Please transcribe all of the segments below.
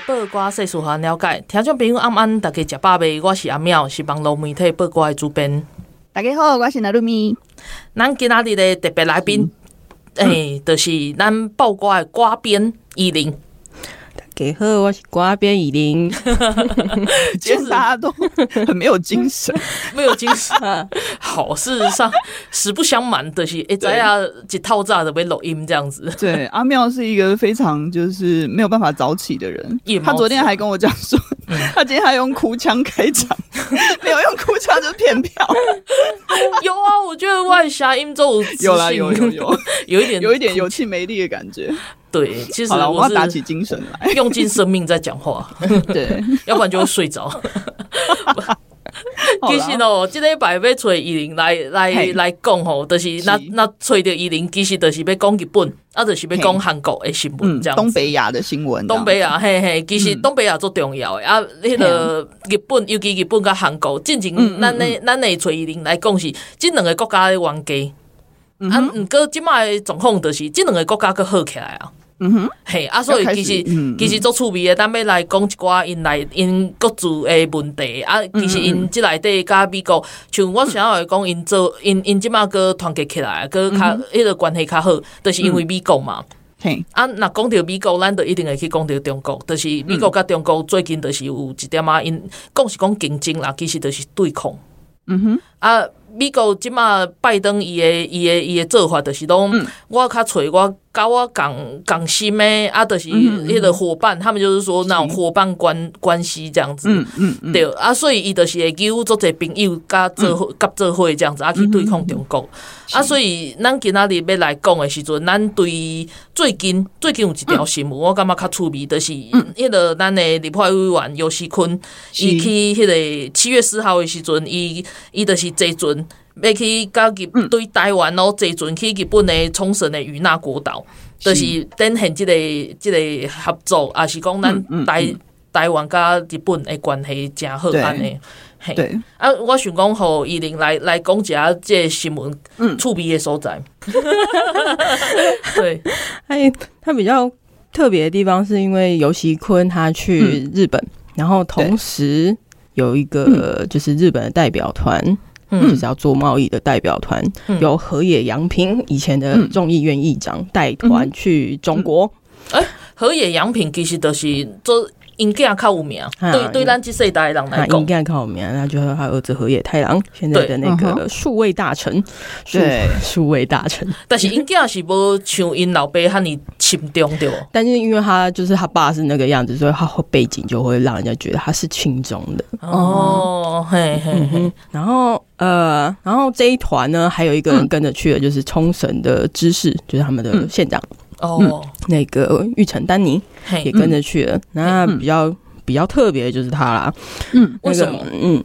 报挂新闻，互你知；报挂世事，互咱了解。听众朋友，暗安，大家食饱未？我是阿妙，是网络媒体报挂的主编。大家好，我是娜露咪。咱今仔日的特别来宾，诶、嗯欸，就是咱报挂的瓜编依林。大家好，我是歌编依林。今天大家都很没有精神，没有精神。好，事实上，实不相瞒的是，哎，咱俩，一套炸的被录音这样子。对，阿妙是一个非常就是没有办法早起的人。他昨天还跟我讲说，他今天还用哭腔开场，没有用哭腔就骗票。有啊，我觉得外霞音奏有啦，有有有，有一点有一点有气没力的感觉。对，其实，我我是要打起精神来，用尽生命在讲话，对，要不然就会睡着。其实哦，这礼拜要找伊林来来来讲吼，就是那是。那找到伊林，其实就是要讲日本，啊，就是要讲韩国的新闻嗯，这样。东北亚的新闻，东北亚，嘿嘿，其实东北亚足重要的、啊，迄、个日本，尤其日本甲韩国，进前咱的咱的找伊林来讲是，这两个国家的冤家。啊，毋过即摆的状况就是，这两个国家佫好起来啊。嗯哼，嘿，啊，所以其实、其实足趣味诶，咱要来讲一寡因来因各自诶问题。啊。其实因即内底甲美国，像我想要讲，因做因因即马佫团结起来，佫较迄个关系较好，就是因为美国嘛。嘿，啊，若讲到美国，咱就一定会去讲到中国，就是美国甲中国最近就是有一点啊，因讲是讲竞争啦，其实就是对抗。嗯哼，啊，美国即马拜登伊诶伊诶伊诶做法，就是讲我较揣我甲我共共心诶，啊，就是迄个伙伴，他们就是说那种伙伴关关系这样子。嗯嗯嗯，对，啊，所以伊就是会揪足侪朋友甲做伙甲做伙这样子，啊去对抗中国。啊，所以咱今仔日要来讲的时阵，咱对最近最近有一条新闻，我感觉较趣味，就是迄个咱的立法委员游锡堃，伊去迄个七月四号的时阵，伊伊就是坐船要去到日对台湾咯，坐船去日本的冲绳的与那国岛，就是展现即个即个合作，也是讲咱台台湾甲日本的关系诚好安尼。嘿。对，啊，我想讲，互伊玲来来讲一下这个新闻，嗯，趣味的所在。对，哎，他比较特别的地方是因为游锡堃他去日本，然后同时有一个就是日本的代表团，就是要做贸易的代表团，由河野洋平以前的众议院议长带团去中国。哎，河野洋平其实都是做。因囝较有名，对对，咱这世代的人来讲，应该较有名。那就是他儿子河野太郎，现在的那个数位大臣，对，数位大臣。但是因囝是无像因老爸遐尼亲中对。但是因为他就是他爸是那个样子，所以他背景就会让人家觉得他是亲中的。哦，嘿嘿嘿。然后呃，然后这一团呢，还有一个人跟着去的，就是冲绳的知事，就是他们的县长。哦、嗯，那个玉成丹尼也跟着去了。嗯、那比较比较特别的就是他啦。嗯，那个、为什么？嗯，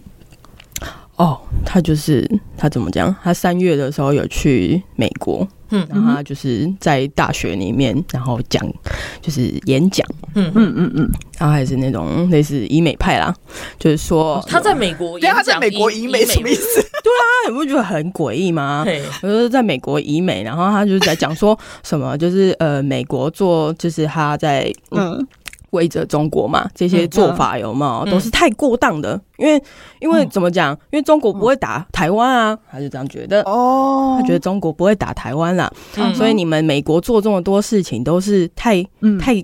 哦，他就是他怎么讲？他三月的时候有去美国，嗯，然后他就是在大学里面，然后讲就是演讲，嗯嗯嗯嗯，然后还是那种 类似医美派啦，就是说他在美国对，他在美国医美什么意思？对啊，你不觉得很诡异吗？我说在美国医美，然后他就是在讲说什么，就是呃，美国做就是他在嗯。围着中国嘛，这些做法有没有、嗯、都是太过当的？因为因为怎么讲？因为中国不会打台湾啊，他就这样觉得。哦，他觉得中国不会打台湾啦，嗯、所以你们美国做这么多事情都是太、太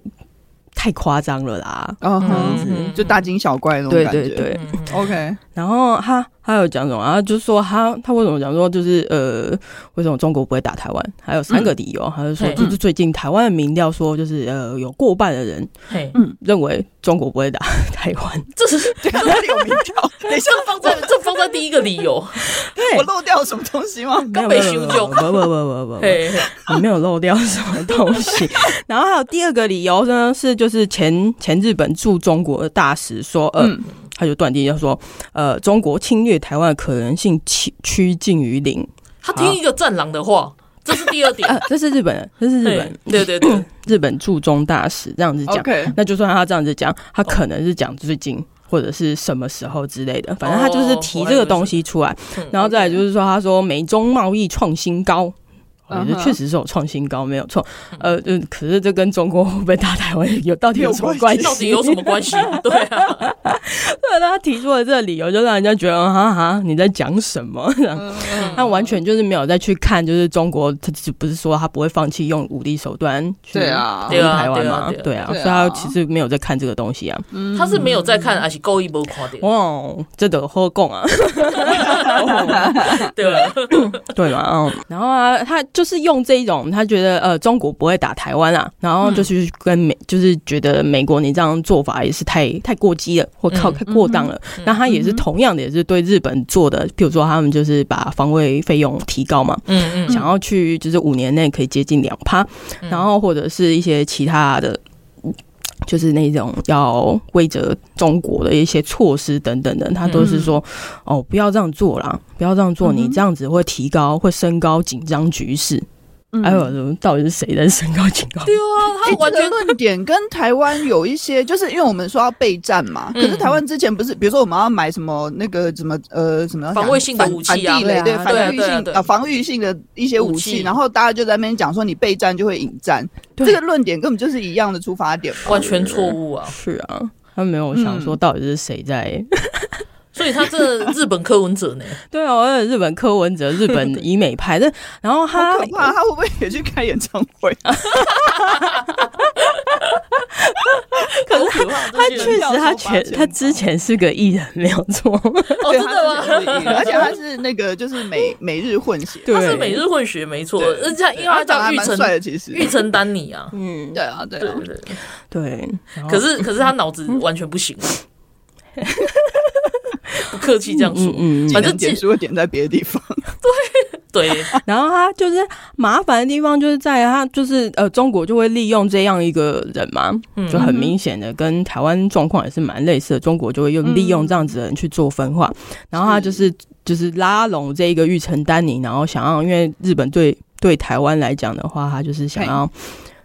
太夸张了啦，哦，就大惊小怪那种感觉。对对。对，OK，然后他他有讲什么？然后就说他他为什么讲说就是呃，为什么中国不会打台湾？还有三个理由，他就说就是最近台湾的民调说，就是呃，有过半的人嗯认为中国不会打台湾。这是 哪里有民调？等一下放在 这放在第一个理由，我漏掉什么东西吗？刚被修就不不不不不，你没有漏掉什么东西。然后还有第二个理由呢，是就是前前日本驻中国的大使说，呃。他就断定要说，呃，中国侵略台湾的可能性趋趋近于零。他听一个战狼的话，这是第二点。啊、这是日本人，这是日本，对对对，日本驻中大使这样子讲。那就算他这样子讲，他可能是讲最近或者是什么时候之类的，反正他就是提这个东西出来。然后再来就是说，他说美中贸易创新高。我觉得确实是有创新高，没有错。呃，嗯，可是这跟中国会不会打台湾有到底有什么关系？到底有什么关系？对啊，对，他提出了这个理由，就让人家觉得哈哈，你在讲什么？他完全就是没有再去看，就是中国，他不是说他不会放弃用武力手段去攻台湾吗？对啊，所以他其实没有在看这个东西啊。他是没有在看，还是故意没看的？哇，这都好讲啊！对对嘛，嗯，然后啊，他就。就是用这一种，他觉得呃中国不会打台湾啊，然后就是跟美，就是觉得美国你这样做法也是太太过激了，或靠太过当了。那、嗯、他也是同样的，也是对日本做的，比如说他们就是把防卫费用提高嘛，嗯嗯，想要去就是五年内可以接近两趴，然后或者是一些其他的。就是那种要为着中国的一些措施等等的，他都是说哦，不要这样做啦，不要这样做，你这样子会提高，会升高紧张局势。哎呦，到底是谁在升高警告？对啊，他完全论点跟台湾有一些，就是因为我们说要备战嘛。可是台湾之前不是，比如说我们要买什么那个什么呃什么防卫性的武器啊，对对，防御性啊防御性的一些武器，然后大家就在那边讲说你备战就会引战，这个论点根本就是一样的出发点，完全错误啊！是啊，他没有想说到底是谁在。所以他这日本柯文哲呢？对哦，日本柯文哲，日本以美派的。然后他可怕，他会不会也去开演唱会？可是他他确实他前他之前是个艺人，没有错。哦，真的吗？而且他是那个就是美美日混血，他是美日混血，没错。人家因为他叫玉成帅的，其实玉成丹尼啊。嗯，对啊，对啊对对。可是可是他脑子完全不行。不客气这样说，嗯，反正点数会点在别的地方。对。对，然后他就是麻烦的地方，就是在他就是呃，中国就会利用这样一个人嘛，就很明显的跟台湾状况也是蛮类似的。中国就会用利用这样子的人去做分化，然后他就是就是拉拢这一个玉成丹尼，然后想要因为日本对对台湾来讲的话，他就是想要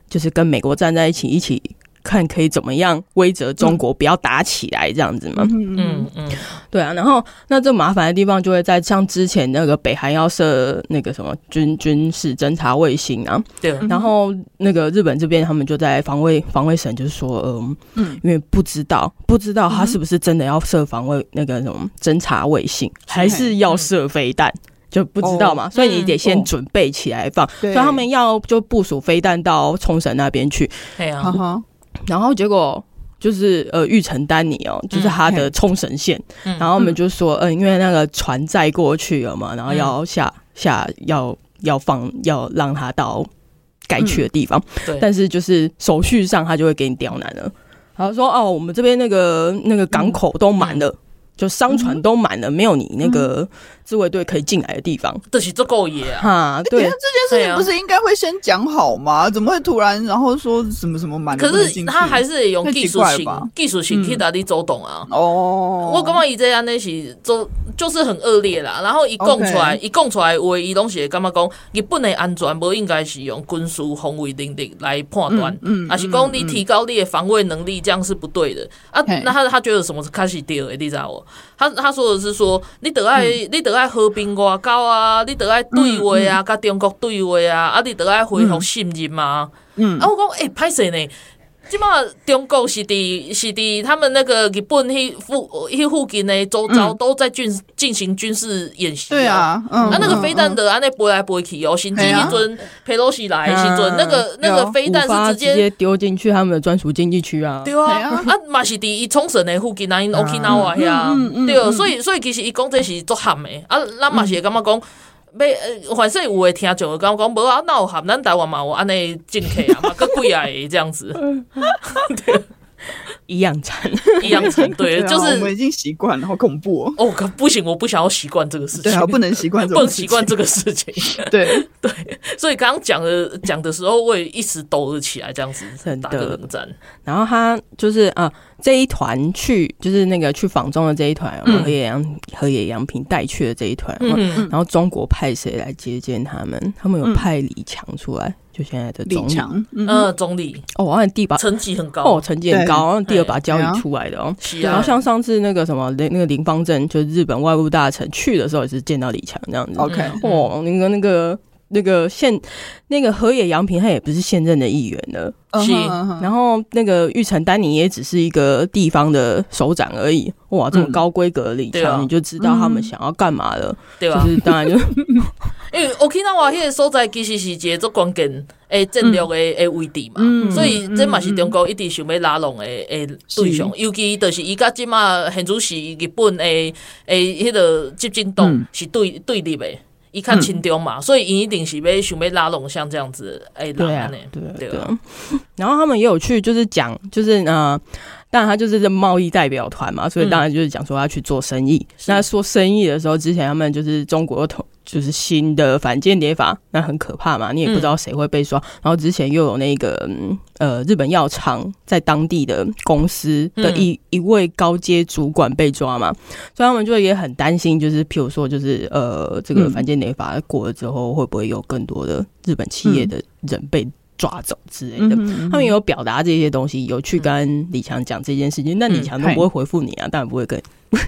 就是跟美国站在一起一起。看可以怎么样威责中国，不要打起来这样子嘛？嗯嗯嗯，对啊。然后那这麻烦的地方就会在像之前那个北韩要设那个什么军军事侦察卫星啊，对。然后那个日本这边他们就在防卫防卫省就是说，嗯嗯，因为不知道不知道他是不是真的要设防卫那个什么侦察卫星，还是要设飞弹，就不知道嘛。所以你得先准备起来放。所以他们要就部署飞弹到冲绳那边去。对啊。然后结果就是呃，玉成丹尼哦，就是他的冲绳县。嗯、然后我们就说，嗯、呃，因为那个船载过去了嘛，然后要下下要要放要让他到该去的地方。嗯、对。但是就是手续上他就会给你刁难了。然后说哦，我们这边那个那个港口都满了。就商船都满了，没有你那个自卫队可以进来的地方。这是这够野啊！哈，对，这件事情不是应该会先讲好吗？怎么会突然然后说什么什么满？可是他还是用技术型，技术型去打的周董啊？哦，我刚刚以这样那些走就是很恶劣啦。然后一供出来，一供出来，唯一东西干嘛讲？日本的安全不应该是用军事防卫能力来判断，嗯，还是讲你提高你的防卫能力，这样是不对的啊？那他他觉得什么是开始对的？你知道我？他他说的是说，你得爱、嗯、你得爱和平外交啊，你得爱对话啊，甲、嗯。嗯、中国对话啊，啊，你得爱恢复信任嘛。嗯，啊，我讲诶，歹势呢，基本上中国是伫是伫他们那个日本迄附迄附近的周遭都在军进行军事演习。对啊，嗯，啊，那个飞弹的安尼飞来飞去哦，甚至迄阵佩洛西来时阵，那个那个飞弹是直接丢进去他们的专属经济区啊。对啊，啊嘛是伫伊冲绳的附近啊，因 Okinawa 遐，对，所以所以其实伊讲这是作喊的，啊，咱嘛是会感觉讲。要反正有诶听众讲讲，无啊，那有含咱台湾嘛，有安尼进去啊嘛，个贵啊，这样子，对，一样惨，一样惨，对，就是我们已经习惯了，好恐怖哦，哦，可不行，我不想要习惯这个事情，对啊，不能习惯，不能习惯这个事情，对。对，所以刚刚讲的讲的时候，我也一直抖了起来，这样子，打个冷战，然后他就是啊。这一团去就是那个去访中的这一团，河野洋河野洋平带去的这一团，嗯然后中国派谁来接见他们？他们有派李强出来，就现在的总理，嗯，总理哦，好像第一把成绩很高哦，成绩很高，然后第二把交椅出来的哦。然后像上次那个什么那个林方正，就是日本外务大臣去的时候也是见到李强这样子。OK，哦，那个那个。那个现那个河野洋平他也不是现任的议员了，是。然后那个玉成丹尼也只是一个地方的首长而已。哇，这么高规格的李强，你就知道他们想要干嘛了，对吧？就是当然就 因为 Okinawa 那个所在其实是一个做关键诶战略诶诶位置嘛，所以这嘛是中国一直想要拉拢诶诶对象，尤其就是伊甲即嘛现主是日本诶诶迄个执政党是对对立的。一看轻中嘛，嗯、所以一定是被想被拉拢，像这样子哎，对啊，对对对。然后他们也有去，就是讲，就是呃，当然他就是这贸易代表团嘛，所以当然就是讲说要去做生意。嗯、那说生意的时候，之前他们就是中国统。就是新的反间谍法，那很可怕嘛，你也不知道谁会被抓。嗯、然后之前又有那个呃日本药厂在当地的公司的一、嗯、一位高阶主管被抓嘛，所以他们就也很担心，就是譬如说，就是呃这个反间谍法过了之后，会不会有更多的日本企业的人被抓走之类的？嗯、他们有表达这些东西，有去跟李强讲这件事情，那、嗯、李强都不会回复你啊，当然不会跟。对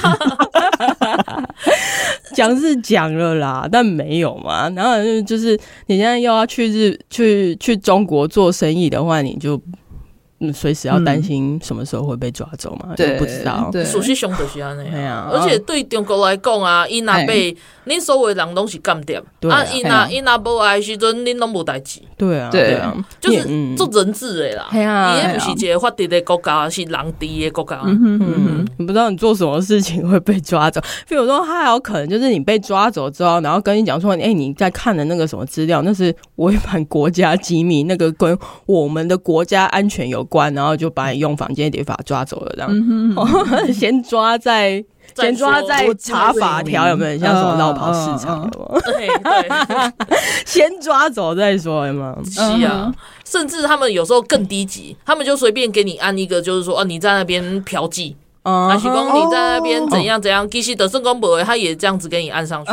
啊。讲是讲了啦，但没有嘛。然后就是你现在又要去日去去中国做生意的话，你就。嗯，随时要担心什么时候会被抓走嘛？对，不知道。熟悉凶的是安尼啊，而且对中国来讲啊，伊若被恁所有人拢是干掉啊，伊若伊若无爱时阵，恁拢无代志。对啊，对啊，就是做人质的啦。伊也不是一个法治的国家，是人治的国家。嗯嗯，你不知道你做什么事情会被抓走。比如说，他还有可能就是你被抓走之后，然后跟你讲说，哎，你在看的那个什么资料，那是违反国家机密，那个跟我们的国家安全有。关，然后就把你用房间谍法抓走了，这样。嗯、哼 先抓在先抓在查法条，有没有像什么绕跑市场？有没有？对对，先抓走再说，有没有？是啊，甚至他们有时候更低级，他们就随便给你按一个，就是说，哦，你在那边嫖妓。啊，是讲你在那边怎样怎样？其实的圣公博他也这样子给你按上去，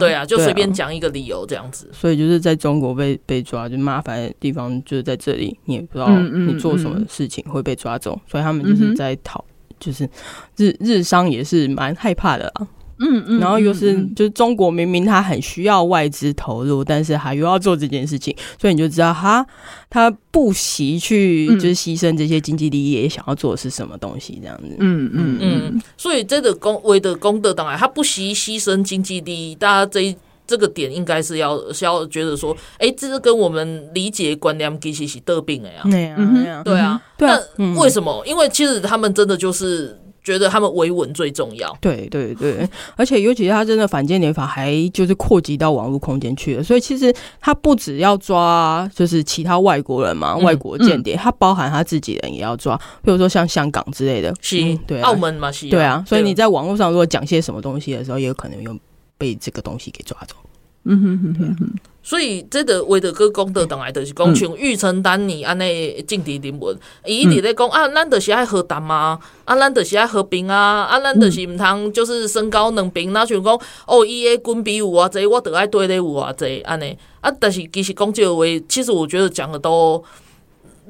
对啊，就随便讲一个理由这样子。所以就是在中国被被抓，就麻烦的地方就是在这里，你也不知道你做什么事情会被抓走，所以他们就是在讨，就是日日商也是蛮害怕的啊。嗯嗯，然后又是就是中国明明他很需要外资投入，但是他又要做这件事情，所以你就知道他他不惜去就是牺牲这些经济利益，也想要做的是什么东西这样子。嗯嗯嗯，所以这个公为的公德当然他不惜牺牲经济利益，大家这一这个点应该是要是要觉得说，哎，这是跟我们理解观念其实是得病的呀。对啊，对啊，那为什么？因为其实他们真的就是。觉得他们维稳最重要。对对对，而且尤其是他真的反间谍法还就是扩及到网络空间去了，所以其实他不只要抓就是其他外国人嘛，嗯、外国间谍，他包含他自己人也要抓，比如说像香港之类的，是，嗯、对、啊，澳门嘛是，对啊，所以你在网络上如果讲些什么东西的时候，也有可能用被这个东西给抓走。嗯哼哼哼哼。所以这个为的个功德，当来就是讲像玉成丹尼安尼政治人物，伊一直在讲啊，咱就是爱和谈啊，啊，咱就是爱和平啊，啊，咱就是毋通就是身高两边，那像讲哦，伊诶军比有偌济，我得爱对咧有偌济安尼啊，但是其实讲这个话，其实我觉得讲的都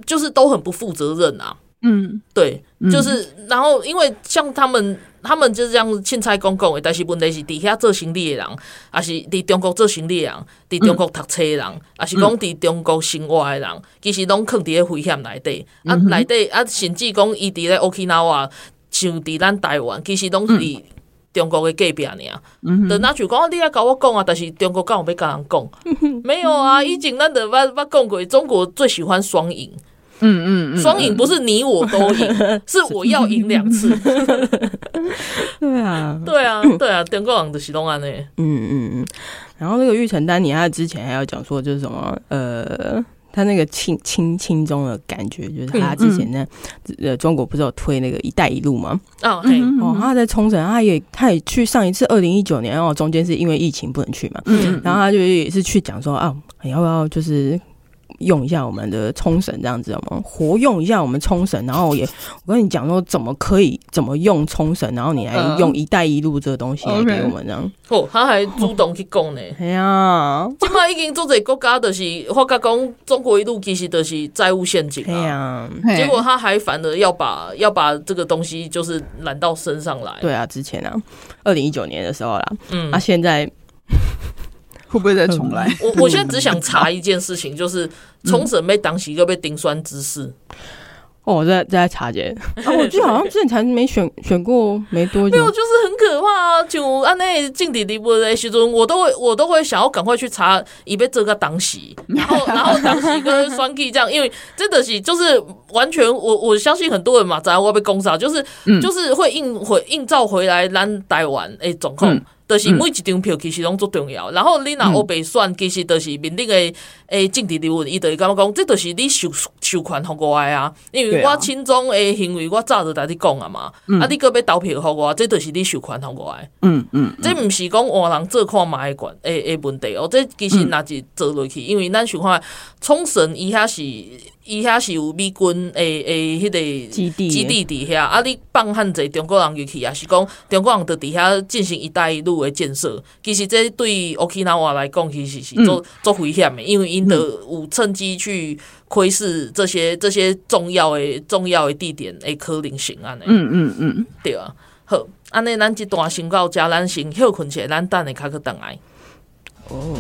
就是都很不负责任啊。嗯，对，就是然后因为像他们。他们就是这样凊彩讲讲的，但是问题是伫遐做生意的人，还是伫中国做生意的人，伫中国读册的人，还是讲伫中国生活的人，其实拢囥伫咧危险内底。啊，内底啊，甚至讲伊伫咧 Okinawa，像伫咱台湾，其实拢是中国的隔壁尔。嗯，等那就讲你要甲我讲啊，但是中国敢有要甲人讲？没有啊，以前咱着捌捌讲过，中国最喜欢双赢。嗯嗯，双赢不是你我都赢，是我要赢两次。对啊，对啊，对啊，中国人就是拢安呢。嗯嗯嗯。然后那个玉成丹尼，他之前还要讲说，就是什么呃，他那个轻轻轻中的感觉，就是他之前呢，呃，中国不是有推那个“一带一路”吗？哦，对，哦，他在冲绳，他也他也去上一次二零一九年，然后中间是因为疫情不能去嘛，嗯，然后他就也是去讲说啊，要不要就是。用一下我们的冲绳这样子，我们活用一下我们冲绳，然后也我跟你讲说怎么可以怎么用冲绳，然后你来用“一带一路”这个东西来给我们这样。哦，他还主动去讲呢。哎呀，起码已经做这国家的是，我甲讲中国一路其实都是债务陷阱啊。结果他还反而要把要把这个东西就是揽到身上来。对啊，之前啊，二零一九年的时候啦，嗯，啊，现在。会不会再重来？我我现在只想查一件事情，就是冲绳被当起一个被顶酸之事。哦，我在在查见，啊，我记得好像之前才没选选过没多久，没有，就是很可怕啊！就按那进底底部的时阵，我都会我都会想要赶快去查，以被这个当起，然后然后当起跟酸 K 这样，因为真的是就是完全我我相信很多人嘛，在我被攻杀，就是、嗯、就是会映回映照回来咱台湾诶总控。就是每一张票其实拢足重要，然后你若乌白选，其实就是面顶的诶政治人物，伊就会感觉讲，这就是你授授权互我诶啊，因为我亲中诶行为，我早就甲你讲啊嘛，啊你搁要投票互我，这就是你授权互我诶，嗯嗯，这毋是讲换人做看嘛诶管诶诶问题哦，这其实若是做落去，因为咱想看冲绳伊遐是。伊遐是有美军诶诶，迄个基地基地底下啊，你放汉济中国人入去，也是讲中国人伫底下进行一带一路的建设。其实这对 Okinawa 来讲，其实是做做危险的，因为因得有趁机去窥视这些这些重要的重要的地点诶可能性安尼。嗯嗯嗯，对啊。好，安尼咱这段先到这，咱先休困起，咱等下卡去等来。哦。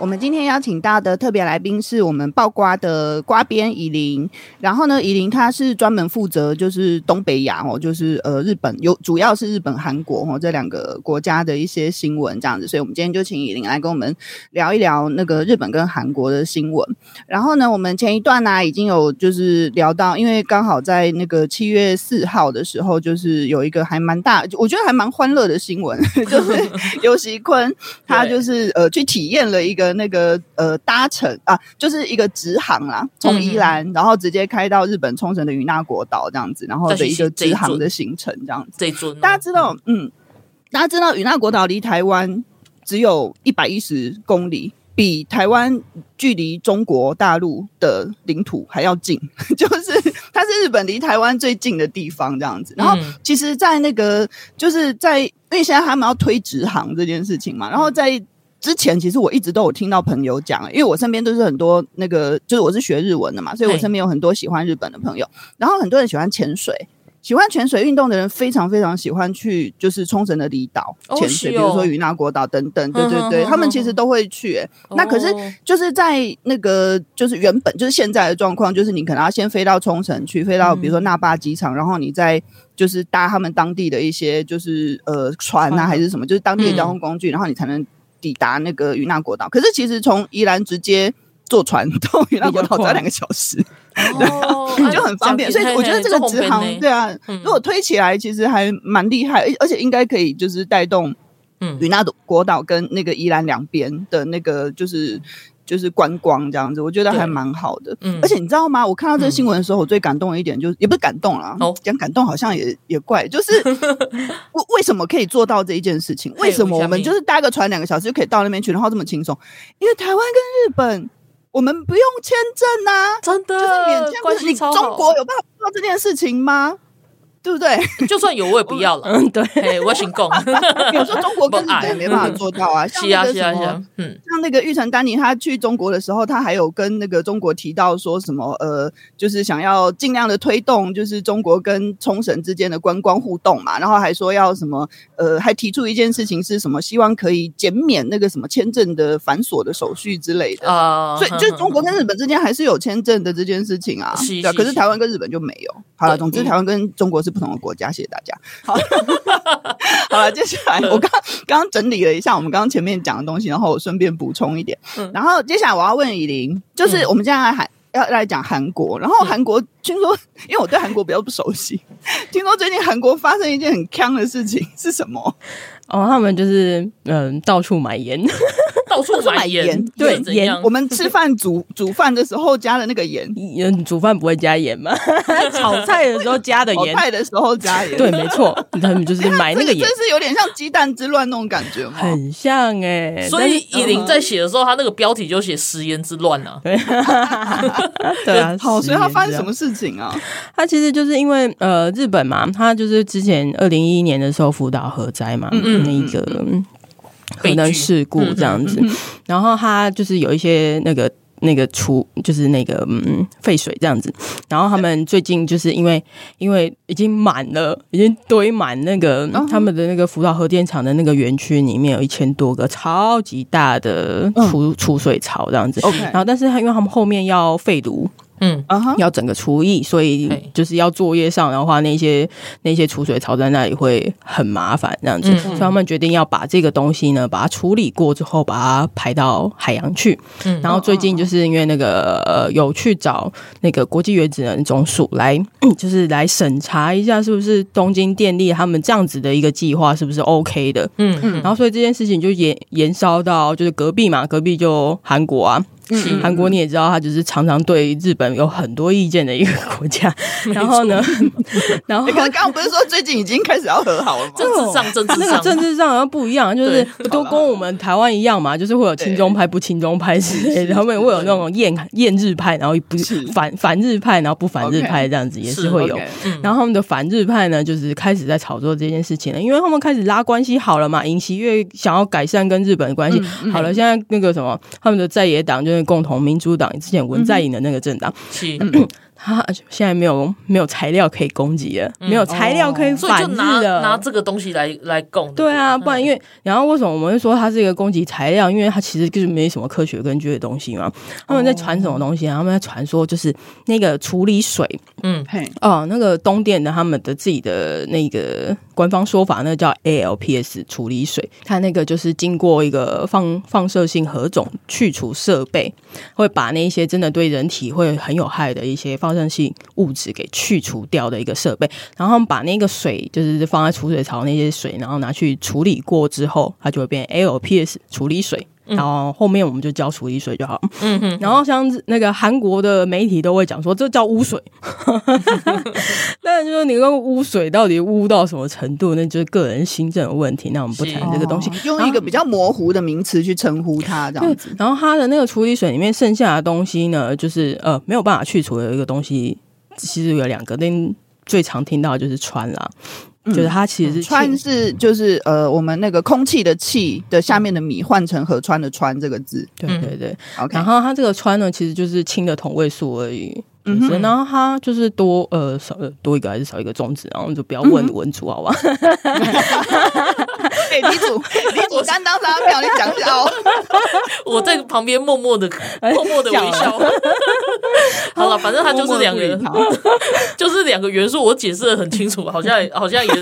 我们今天邀请到的特别来宾是我们爆瓜的瓜编以琳，然后呢，以琳她是专门负责就是东北亚哦，就是呃日本有主要是日本、韩国哦这两个国家的一些新闻这样子，所以我们今天就请以琳来跟我们聊一聊那个日本跟韩国的新闻。然后呢，我们前一段呢、已经有就是聊到，因为刚好在那个七月四号的时候，就是有一个还蛮大，我觉得还蛮欢乐的新闻，就是尤习坤他就是呃去体验了一个。那个呃，搭乘啊，就是一个直航啦，从宜兰、嗯，然后直接开到日本冲绳的与那国岛这样子，然后的一个直航的行程这样子。大家知道，嗯，大家知道与那国岛离台湾只有一百一十公里，比台湾距离中国大陆的领土还要近，就是它是日本离台湾最近的地方这样子。然后，其实，在那个就是在因为现在他们要推直航这件事情嘛，然后在。之前其实我一直都有听到朋友讲，因为我身边都是很多那个，就是我是学日文的嘛，所以我身边有很多喜欢日本的朋友。然后很多人喜欢潜水，喜欢潜水运动的人非常非常喜欢去，就是冲绳的离岛潜水，哦哦，比如说与那国岛等等，对对对，他们其实都会去，欸哦。那可是就是在那个就是原本就是现在的状况，就是你可能要先飞到冲绳去，飞到比如说那霸机场，嗯，然后你再就是搭他们当地的一些就是呃船啊还是什么，就是当地的交通工具，嗯，然后你才能。抵达那个与那国岛，可是其实从宜兰直接坐船到与那国岛只要两个小时，哦，就很方便。所以我觉得这个直航，对啊，如果推起来，其实还蛮厉害，而而且应该可以就是带动，嗯，与那国岛跟那个宜兰两边的那个就是。就是观光这样子，我觉得还蛮好的。嗯，而且你知道吗？我看到这个新闻的时候，我最感动的一点就是，也不是感动啦，讲、哦、感动好像也也怪，就是 为为什么可以做到这一件事情？为什么我们就是搭个船两个小时就可以到那边去，然后这么轻松？因为台湾跟日本，我们不用签证啊，真的，就是免签。不是。你中国有办法做到这件事情吗？对不对？就算有，我也不要了。嗯，对，我请讲。有时候中国跟日本也没办法做到啊。是啊，是啊，是啊。嗯，像那个玉成丹尼，他去中国的时候，他还有跟那个中国提到说什么？呃，就是想要尽量的推动，就是中国跟冲绳之间的观光互动嘛。然后还说要什么？呃，还提出一件事情是什么？希望可以减免那个什么签证的繁琐的手续之类的啊。所以，就是中国跟日本之间还是有签证的这件事情啊。是，可是台湾跟日本就没有。好了，总之台湾跟中国是不同的国家，谢谢大家。好，好了，接下来我刚刚整理了一下我们刚刚前面讲的东西，然后我顺便补充一点。嗯，然后接下来我要问以琳，就是我们现在来韩要来讲韩国，然后韩国听说，因为我对韩国比较不熟悉，听说最近韩国发生一件很坑的事情是什么？哦，他们就是嗯，到处买盐，到处买盐，对盐。我们吃饭煮 煮饭的时候加的那个盐，盐，煮饭不会加盐吗？炒菜的时候加的盐，炒菜的时候加盐，对，没错，他们就是买那个盐，这是有点像鸡蛋之乱那种感觉吗？很像哎、欸。所以以琳在写的时候，他那个标题就写“食盐之乱”啊。对 啊，好，所以他发生什么事情啊？他其实就是因为呃，日本嘛，他就是之前二零一一年的时候福岛核灾嘛，嗯。那个核能事故这样子，然后他就是有一些那个那个出，就是那个嗯废水这样子，然后他们最近就是因为因为已经满了，已经堆满那个他们的那个福岛核电厂的那个园区里面有一千多个超级大的储储水槽这样子，然后但是他因为他们后面要废炉。嗯，要整个除役，所以就是要作业上的话，那些那些储水槽在那里会很麻烦，这样子，所以他们决定要把这个东西呢，把它处理过之后，把它排到海洋去。嗯，然后最近就是因为那个呃，有去找那个国际原子能总署来，就是来审查一下，是不是东京电力他们这样子的一个计划是不是 OK 的？嗯嗯，然后所以这件事情就延延烧到就是隔壁嘛，隔壁就韩国啊。嗯，韩国你也知道，他就是常常对日本有很多意见的一个国家。然后呢，然后刚刚不是说最近已经开始要和好了吗？政治上，政治上，那个政治上好像不一样，就是都跟我们台湾一样嘛，就是会有亲中派、不亲中派之类的，他们会有那种厌厌日派，然后不反反日派，然后不反日派这样子也是会有。然后他们的反日派呢，就是开始在炒作这件事情了，因为他们开始拉关系好了嘛，尹锡悦想要改善跟日本的关系。好了，现在那个什么，他们的在野党就是。共同民主党之前文在寅的那个政党，是、嗯、他现在没有没有材料可以攻击了，没有材料可以反日的，嗯哦、拿这个东西来来供。对啊，不然因为、嗯、然后为什么我们会说它是一个攻击材料？因为它其实就是没什么科学根据的东西嘛。他们在传什么东西啊？他们在传说就是那个处理水，嗯，嘿，哦，那个东电的他们的自己的那个。官方说法，那叫 ALPS 处理水，它那个就是经过一个放放射性核种去除设备，会把那些真的对人体会很有害的一些放射性物质给去除掉的一个设备。然后把那个水，就是放在储水槽那些水，然后拿去处理过之后，它就会变 ALPS 处理水。然后后面我们就交处理水就好。嗯哼。然后像那个韩国的媒体都会讲说，这叫污水。但就是你说污水到底污到什么程度，那就是个人心证的问题。那我们不谈这个东西，用一个比较模糊的名词去称呼它这样子。然后它的那个处理水里面剩下的东西呢，就是呃没有办法去除的一个东西，其实有两个，但最常听到的就是穿啦。就是它其实是川是就是呃我们那个空气的气的下面的米换成河川的川这个字，对对对。然后它这个川呢，其实就是氢的同位素而已。嗯哼，然后它就是多呃少多一个还是少一个中子，然后就不要问文主好吧？哎，李主 李主担当啥票？你讲一下哦。我在旁边默默的默默的微笑。好了，反正它就是两个，就是两个元素，我解释的很清楚，好像好像也。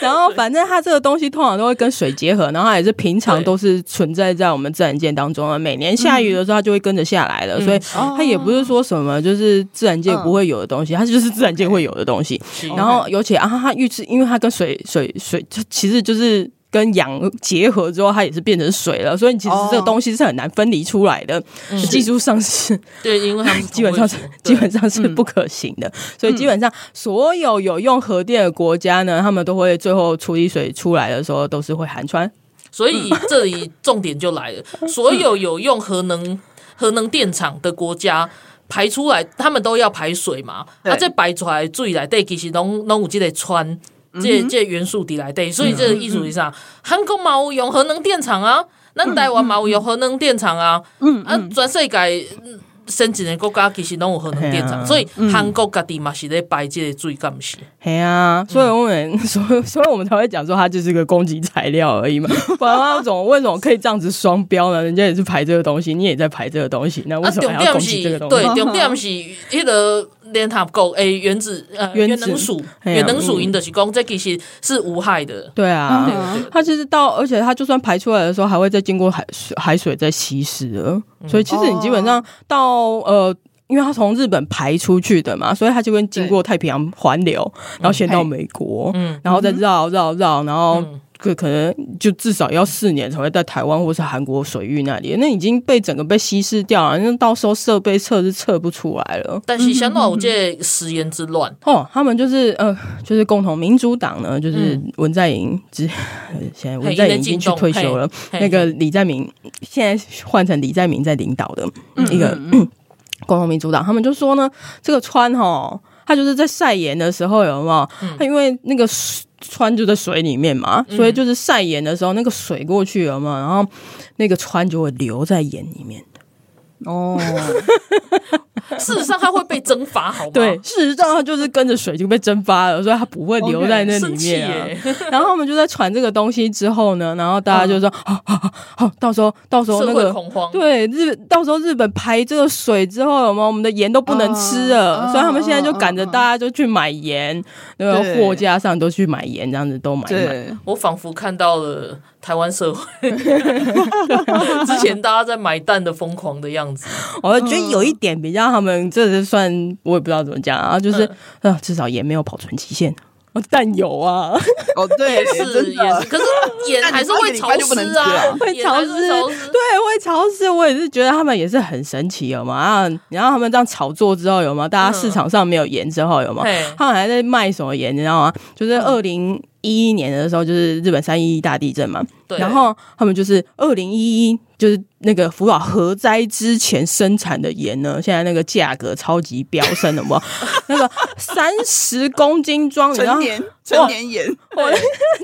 然后反正它这个东西通常都会跟水结合，然后它也是平常都是存在在我们自然界当中啊。每年下雨的时候，它就会跟着下来了，所以它也不是说什么就是自然界不会有的东西，它就是自然界会有的东西。然后尤其啊，它遇是因为它跟水水水，就其实就是。跟氧结合之后，它也是变成水了，所以其实这个东西是很难分离出来的。哦、技术上是，对，因为 基本上是基本上是不可行的。所以基本上所有有用核电的国家呢，他们都会最后处理水出来的时候都是会含氚。所以 这里重点就来了，所有有用核能核能电厂的国家排出来，他们都要排水嘛？啊这排出来水来底，其实拢拢有即个氚。这这元素底来对，所以这个意思上，韩国嘛有用核能电厂啊，咱台湾嘛有用核能电厂啊，嗯啊，全世界。先进的国家其实拢有核能电厂，所以韩国家己嘛是咧排这个水，干不是？嘿啊，所以我们所以所以我们才会讲说它就是个攻击材料而已嘛。不然那种为什么可以这样子双标呢？人家也是排这个东西，你也在排这个东西，那为什么还要攻击这个东西？对，重点是那个联合国诶，原子呃原能署原能署因的是讲这其实是无害的。对啊，它其实到而且它就算排出来的时候，还会再经过海水海水再稀释了。所以其实你基本上到呃，因为它从日本排出去的嘛，所以它就会经过太平洋环流，然后先到美国，嗯，然后再绕绕绕，然后可可能就至少要四年才会在台湾或是韩国水域那里，那已经被整个被稀释掉了，那到时候设备测是测不出来了。但是相当有这食盐之乱哦，他们就是呃，就是共同民主党呢，就是文在寅之现在文在寅已经去退休了，那个李在明现在换成李在明在领导的一个 共同民主党，他们就说呢，这个川哈，他就是在晒盐的时候有没有？他因为那个。氚就在水里面嘛，所以就是晒盐的时候，那个水过去了嘛，然后那个川就会留在盐里面。哦，事实上它会被蒸发，好吗？对，事实上它就是跟着水就被蒸发了，所以它不会留在那里面啊。Okay, 然后我们就在传这个东西之后呢，然后大家就说：“好好好，到时候到时候那个恐慌，对日，到时候日本排这个水之后，我们我们的盐都不能吃了？所以他们现在就赶着大家就去买盐，那个货架上都去买盐，这样子都买。对，我仿佛看到了。”台湾社会。之前大家在买蛋的疯狂的样子，我觉得有一点比较他们这是算我也不知道怎么讲啊，就是啊至少盐没有保存期限，蛋有啊，哦对是也是，可是盐还是会潮湿啊，会潮湿，对会潮湿，我也是觉得他们也是很神奇有吗？然后他们这样炒作之后有吗？大家市场上没有盐之后有吗？他们还在卖什么盐你知道吗？就是二零。一一年的时候，就是日本三一一大地震嘛，对。然后他们就是二零一一，就是那个福岛核灾之前生产的盐呢，现在那个价格超级飙升了嘛，那个三十公斤装，成年成年盐，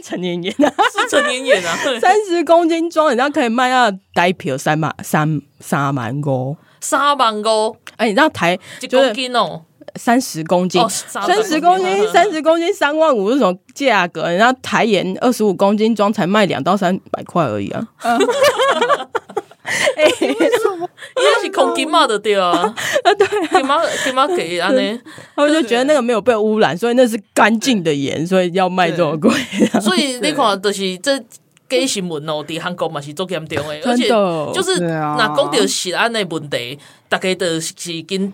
成年盐。啊，是成年盐啊，三十公斤装，你知道可以卖到台币三万三三万五，三万五，哎，你知道台一公斤哦。三十公斤，三十公斤，三十公斤，三万五这种价格，人家台盐二十五公斤装才卖两到三百块而已啊！哎，为什么？因为是空金嘛的对啊，啊对，金嘛金嘛给安尼，他们就觉得那个没有被污染，所以那是干净的盐，所以要卖这么贵。所以你看，就是这假新闻哦，在韩国嘛是做严重的，而且就是那讲到食安的问题，大概都是跟。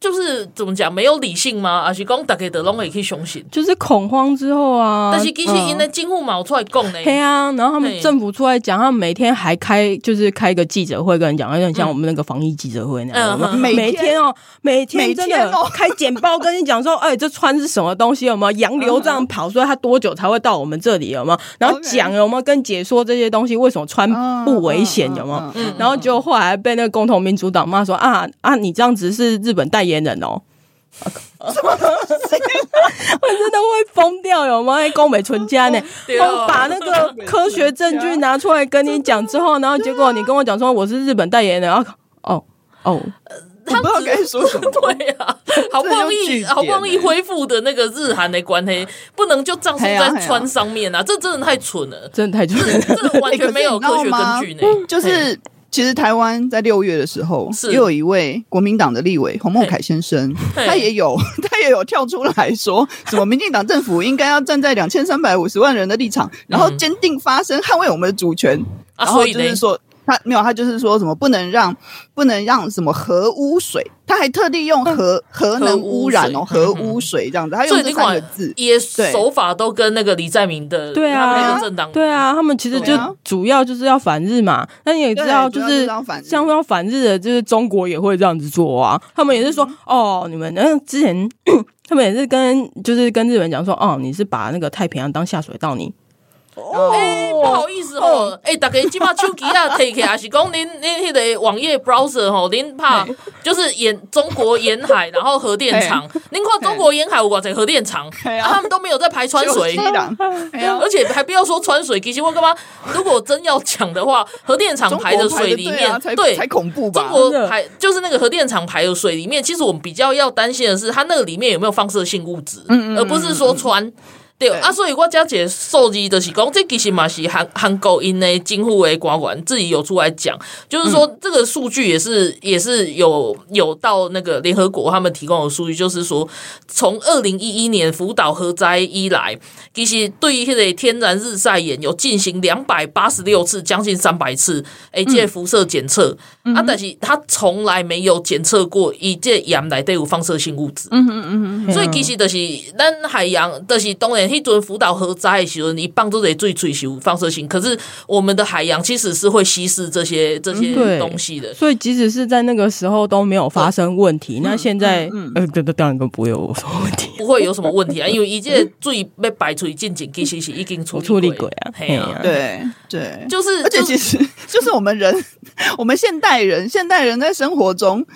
就是怎么讲，没有理性吗？而是讲大家的拢会去相信，就是恐慌之后啊。但是其实因为政府冇出来讲呢。对啊，然后他们政府出来讲，他们每天还开就是开一个记者会，跟人讲，有点像我们那个防疫记者会那样。每天哦，每天真的开简报跟你讲说，哎，这穿是什么东西？有没有洋流这样跑？所以它多久才会到我们这里？有没有？然后讲有没有跟解说这些东西为什么穿不危险？有没有？然后就后来被那个共同民主党骂说啊啊，你这样子是日本代言人哦，我真的会疯掉，有吗？宫美纯家呢？我把那个科学证据拿出来跟你讲之后，然后结果你跟我讲说我是日本代言人，然后哦哦，他不知道该说什么。对啊，好不容易好不容易恢复的那个日韩的关系，不能就葬送在川上面啊！这真的太蠢了，真的太蠢了，这完全没有 科学根据呢。就是。其实台湾在六月的时候，又有一位国民党的立委洪孟凯先生，他也有 他也有跳出来说，什么民进党政府应该要站在两千三百五十万人的立场，然后坚定发声，捍卫我们的主权，然后就是说。他没有，他就是说什么不能让不能让什么核污水，他还特地用核核能污染哦，核污水这样子，他用这三个字，也手法都跟那个李在明的对啊，那个政党对啊，他们其实就主要就是要反日嘛。那你也知道，就是像要反日的，就是中国也会这样子做啊。他们也是说，哦，你们那之前 他们也是跟就是跟日本讲说，哦，你是把那个太平洋当下水道你。哦，欸、不好意思哦，哎、欸，大家今把手机啊提起来，是讲您您那个网页 browser 吼，您怕 就是沿中国沿海，然后核电厂，您看中国沿海有多少核电厂，啊，他们都没有在排川水，而且还不要说川水，其实我干嘛？如果真要讲的话，核电厂排的水里面，对，对，才恐怖吧？中国排就是那个核电厂排的水里面，其实我们比较要担心的是，它那个里面有没有放射性物质，而不是说川。对，对。啊，所以我讲一个数字就是讲，这其实嘛是韩韩国因的政府的官员自己有出来讲，就是说这个数据也是也是有有到那个联合国他们提供的数据，就是说从二零一一年福岛核灾以来，其实对于这个天然日晒盐有进行两百八十六次，将近三百次诶，这辐射检测、嗯、啊，但是他从来没有检测过一这盐来都有放射性物质，嗯哼嗯嗯，所以其实就是咱海洋，就是当然。一尊福岛核灾的时候，你帮助的最最有放射性，可是我们的海洋其实是会稀释这些这些东西的，所以即使是在那个时候都没有发生问题。那现在，嗯，呃，这这当然都不会有什么问题，不会有什么问题啊，因为一件最被排除进境，其实是已经处理过啊，对对，就是，而且其实就是我们人，我们现代人，现代人在生活中，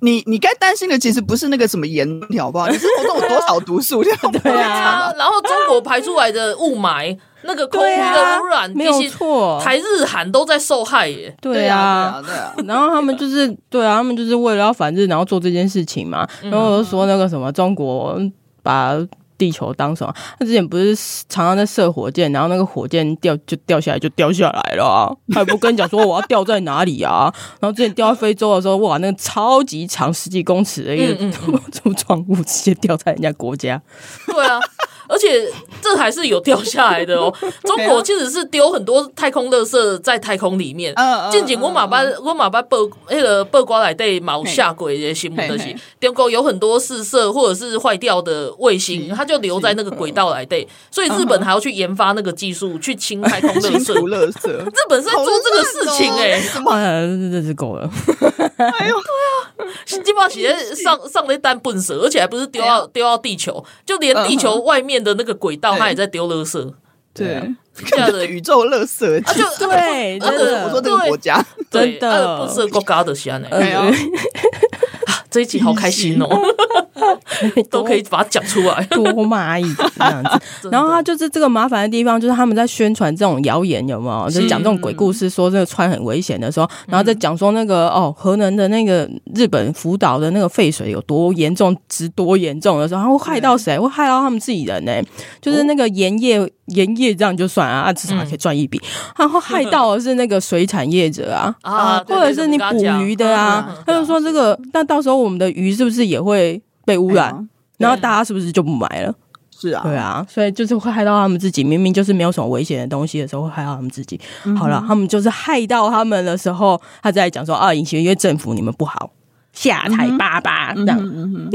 你你该担心的其实不是那个什么盐，好不好？你生活中有多少毒素？对啊，然后中。我排出来的雾霾，那个空气的污染，没有错，台日韩都在受害耶。对啊，对啊，然后他们就是对啊，他们就是为了要反日，然后做这件事情嘛。然后说那个什么，中国把地球当什么？他之前不是常常在射火箭，然后那个火箭掉就掉下来，就掉下来了啊。他也不跟你讲说我要掉在哪里啊。然后之前掉在非洲的时候，哇，那个超级长十几公尺的一个 柱状物，直接掉在人家国家。对啊。而且这还是有掉下来的哦。中国其实是丢很多太空垃圾在太空里面。近景我马班我马班报那个报瓜来对毛下轨的新闻的是，中国有很多试射或者是坏掉的卫星，它就留在那个轨道来对。所以日本还要去研发那个技术去清太空垃圾。垃圾，日本是在做这个事情哎、欸，真的是够了。哎呦，对啊，基本上直接上上那单笨蛇，而且还不是丢到丢到地球，就连地球外面。的那个轨道，他也在丢垃圾，对，这样的宇宙垃圾，啊，就对，真的，我说这个国家，真的。不是国家的先呢。这一集好开心哦，都可以把它讲出来，多蚂蚁这样子。然后他就是这个麻烦的地方，就是他们在宣传这种谣言，有没有？就讲这种鬼故事，说这个川很危险的时候，然后再讲说那个哦，核能的那个日本福岛的那个废水有多严重，值多严重的时候，他会害到谁？会害到他们自己人呢？就是那个盐业，盐业这样就算啊，至少还可以赚一笔。然后害到的是那个水产业者啊，啊，或者是你捕鱼的啊，他就说这个，那到时候。我们的鱼是不是也会被污染？哎、然后大家是不是就不买了？是啊，对啊，所以就是会害到他们自己。明明就是没有什么危险的东西的时候，会害到他们自己。嗯、好了，他们就是害到他们的时候，他在讲说啊，尹锡悦政府你们不好，下台爸爸、嗯、这样。嗯嗯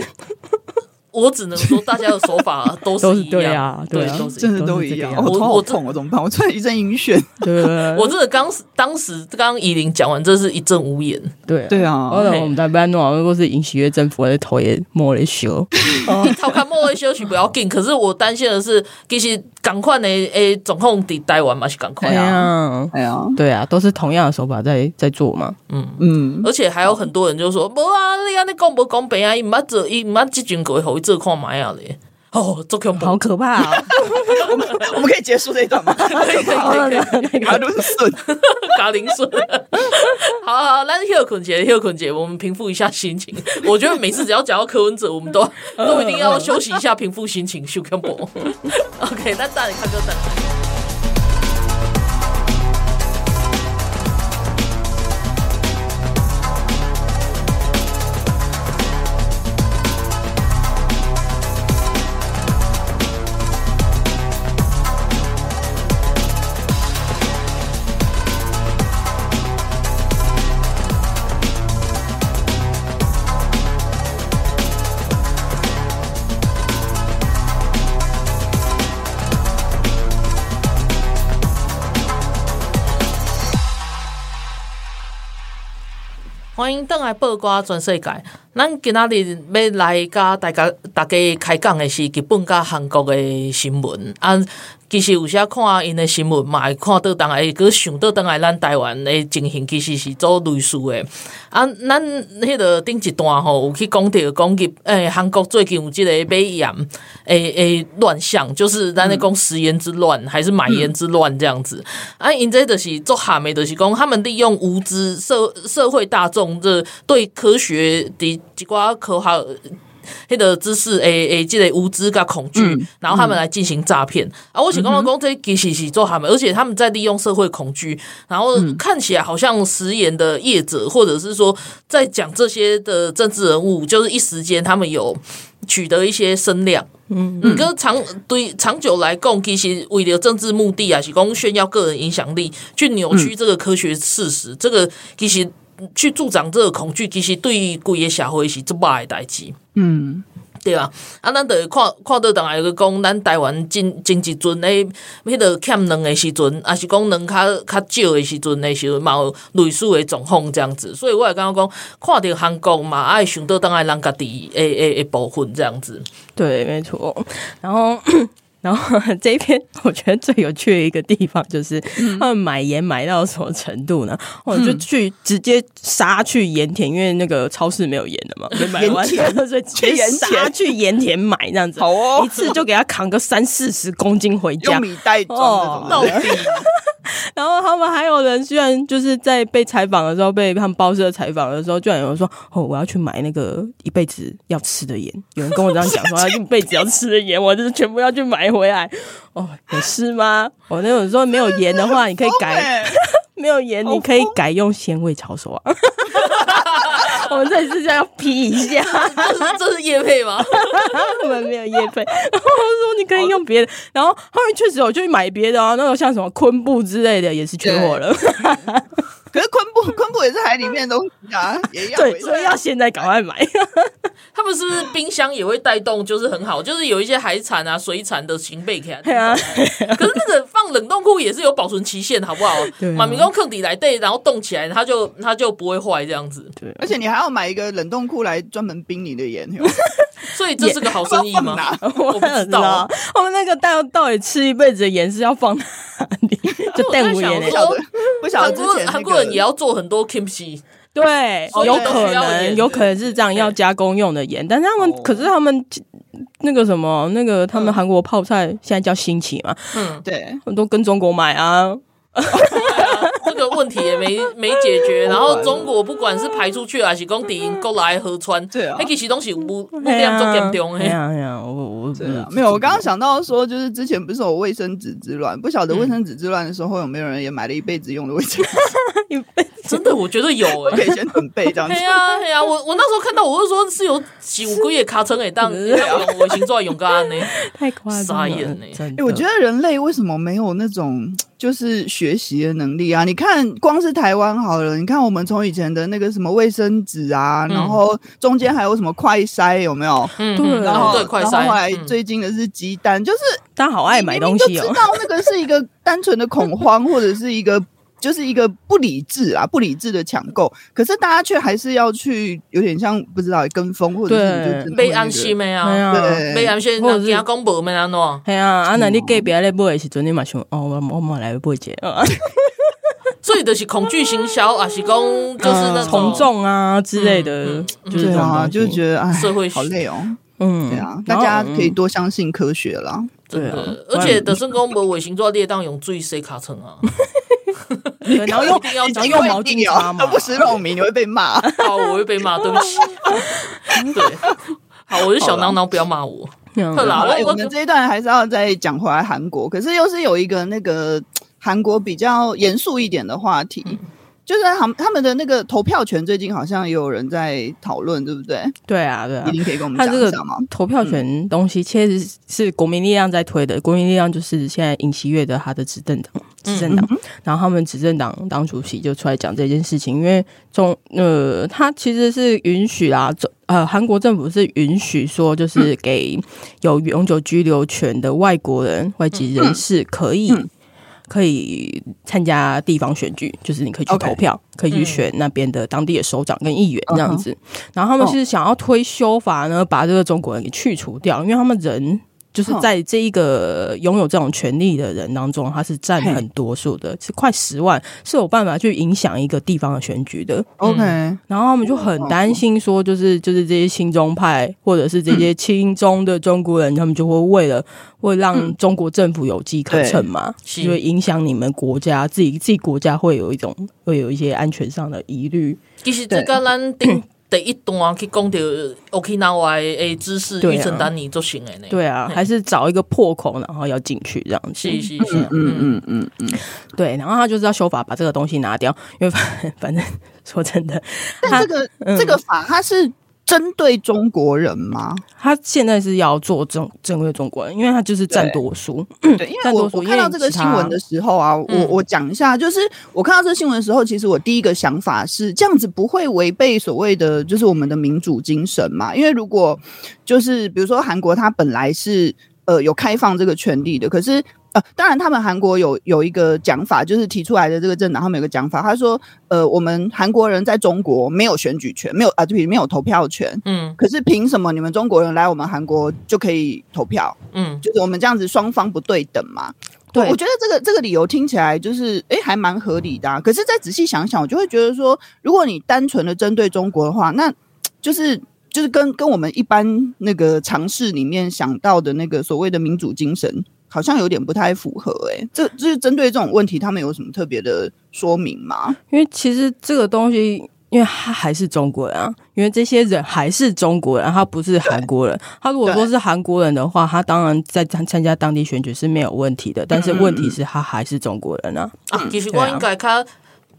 我只能说，大家的手法都是一样，对啊，对，都是真的都一样。我头好痛，我怎么办？我突然一阵晕眩。对，我真的刚当时刚刚怡玲讲完，这是一阵无言。对对啊，我我们在班诺，如果是尹喜悦政府的头也摸了修，头看摸了修是不要紧。可是我担心的是，其实赶快呢诶，总控得待完嘛是赶快啊，哎呀，对啊，都是同样的手法在在做嘛。嗯嗯，而且还有很多人就说，不啊，你看你讲不公平啊，伊唔捌做，伊唔捌这群鬼好。这看买啊嘞！哦，这恐怖，好可怕啊！我 们我们可以结束这一段吗？可以可以可以。卡伦顺，卡林顺。好好，那是休困节，休困节，我们平复一下心情。我觉得每次只要讲到柯文哲，我们都都一定要休息一下，平复心情。休克波。OK，那大家看歌单。欢迎登来报瓜全世界。咱今仔日要来甲大家大家开讲的是日本甲韩国的新闻啊。其实有时看因的新闻嘛，会看到当来个想到当来咱台湾的情形，其实是做类似的。啊，咱迄个顶一段吼，有去讲到讲日诶，韩国最近有即个买盐诶诶乱象，就是咱咧讲食盐之乱，还是买盐之乱这样子。啊，因这就是做哈美的是讲，他们利用无知社社会大众这对科学的一寡科学。迄个知识诶诶，即个无知甲恐惧，嗯、然后他们来进行诈骗、嗯、啊！我想刚刚讲这其实是做他们，而且他们在利用社会恐惧，然后看起来好像食言的业者，或者是说在讲这些的政治人物，就是一时间他们有取得一些声量。嗯，嗯，跟长对长久来讲，其实为了政治目的啊，是讲炫耀个人影响力，去扭曲这个科学事实，嗯、这个其实。去助长这个恐惧，其实对于规个社会是做坏的代志。嗯，对吧？啊，咱得看看到当下个讲，咱台湾真真一阵诶，迄个欠粮的时阵，啊是讲粮较较少的时阵的时候，嘛有类似的状况这样子。所以我也感觉讲，看到韩国嘛，爱想到当下人家己诶诶诶部分这样子。对，没错。然后。然后 这一篇我觉得最有趣的一个地方就是，他们买盐买到什么程度呢？我、嗯、就去直接杀去盐田，因为那个超市没有盐的嘛，就买完盐田所以直接杀去盐田买这样子，好哦，一次就给他扛个三四十公斤回家，用米袋装的，到底。然后他们还有人居然就是在被采访的时候，被他们报社采访的时候，居然有人说：“哦，我要去买那个一辈子要吃的盐。”有人跟我这样讲说：“ 他一辈子要吃的盐，我就是全部要去买回来。”哦，有事吗？我那种说没有盐的话，你可以改；没有盐，你可以改用鲜味炒手啊。我们这里是这样批一下，这是业配吗？我们没有业配。然后说你可以用别的，然后后面确实我就去买别的啊，那种像什么昆布之类的也是缺货了。可是昆布，昆布也是海里面的东西啊，也要对，所以要现在赶快买。他们是不是冰箱也会带动，就是很好，就是有一些海产啊、水产的行备起来。对啊，可是那个放冷冻库也是有保存期限，好不好？马明公坑底来对，然后冻起来，它就它就不会坏这样子。对，而且你还要买一个冷冻库来专门冰你的盐，所以这是个好生意吗？我不知道。我们那个到到底吃一辈子的盐是要放哪里？就淡无盐，不晓得韩国韩国人也要做很多 kimchi。对，有可能，有可能是这样要加工用的盐，但是他们，可是他们那个什么，那个他们韩国泡菜现在叫新起嘛，嗯，对，很多跟中国买啊。这个问题也没 没解决，然后中国不管是排出去还是讲敌过来河川，对啊，那其实东西不不这样做严重哎呀呀，我我没有，我刚刚想到说，就是之前不是有卫生纸之乱，不晓得卫生纸之乱的时候有没有人也买了一辈子用的卫生纸？一辈子真的，我觉得有哎，可以先准备这样子。对呀对呀，我我那时候看到，我就说是有几五个月卡成哎，当我已经做勇敢呢，太夸张了，哎，我觉得人类为什么没有那种？就是学习的能力啊！你看，光是台湾好了，你看我们从以前的那个什么卫生纸啊，嗯、然后中间还有什么快筛，有没有？嗯，对，然后对快筛，然后后来最近的是鸡蛋，嗯、就是大家好爱买东西哦，知道那个是一个单纯的恐慌，或者是一个。就是一个不理智啊，不理智的抢购，可是大家却还是要去，有点像不知道跟风，或者是被安心没啊？对，被安心，或者是公布没安喏？系啊，啊那你隔壁咧买的时阵，你嘛想哦，我我嘛来买一件，所以就是恐惧行销啊，是讲就是那从众啊之类的，就是啊，就觉得哎，社会好累哦，嗯，对啊，大家可以多相信科学啦，对啊，而且德胜公无卫星做列当用最 C 卡层啊。然后一定要用毛巾擦嘛，都不识肉名，你会被骂。好，我会被骂，对不起。对，好，我是小囊囊，不要骂我。好了，我们这一段还是要再讲回来韩国，可是又是有一个那个韩国比较严肃一点的话题。就是他们他们的那个投票权，最近好像也有人在讨论，对不对？对啊，对啊，一定可以跟我们讲一下吗？投票权东西其实是国民力量在推的，嗯、国民力量就是现在尹锡悦的他的执政党，执政党。嗯、然后他们执政党党主席就出来讲这件事情，因为中呃，他其实是允许啦，呃，韩国政府是允许说，就是给有永久居留权的外国人、外籍人士可以。可以参加地方选举，就是你可以去投票，okay, 可以去选那边的当地的首长跟议员这样子。嗯、然后他们是想要推修法呢，把这个中国人给去除掉，因为他们人。就是在这一个拥有这种权利的人当中，他是占很多数的，是快十万，是有办法去影响一个地方的选举的。OK，然后他们就很担心说，就是就是这些亲中派或者是这些亲中的中国人，他们就会为了会让中国政府有机可乘嘛，就会影响你们国家自己自己国家会有一种会有一些安全上的疑虑。其实这个咱 第一段去讲到 Okinawa 诶，知识预承担你就行了呢。对啊，还是找一个破口，然后要进去这样子。是是是，嗯嗯嗯嗯，对。然后他就是要修法，把这个东西拿掉，因为反 反正说真的，但这个、嗯、这个法它是。针对中国人吗？他现在是要做针针对中国人，因为他就是占多数。对，因为我我看到这个新闻的时候啊，我我讲一下，就是我看到这个新闻的时候，其实我第一个想法是这样子不会违背所谓的就是我们的民主精神嘛？因为如果就是比如说韩国，它本来是呃有开放这个权利的，可是。呃，当然，他们韩国有有一个讲法，就是提出来的这个政党，他们有个讲法，他说，呃，我们韩国人在中国没有选举权，没有啊，对，没有投票权，嗯，可是凭什么你们中国人来我们韩国就可以投票？嗯，就是我们这样子双方不对等嘛？对，我觉得这个这个理由听起来就是，哎，还蛮合理的啊。可是再仔细想想，我就会觉得说，如果你单纯的针对中国的话，那就是就是跟跟我们一般那个常识里面想到的那个所谓的民主精神。好像有点不太符合哎、欸，这就是针对这种问题，他们有什么特别的说明吗？因为其实这个东西，因为他还是中国人啊，因为这些人还是中国人，他不是韩国人。他如果说是韩国人的话，他当然在参参加当地选举是没有问题的。但是问题是，他还是中国人啊。啊，其实我应该较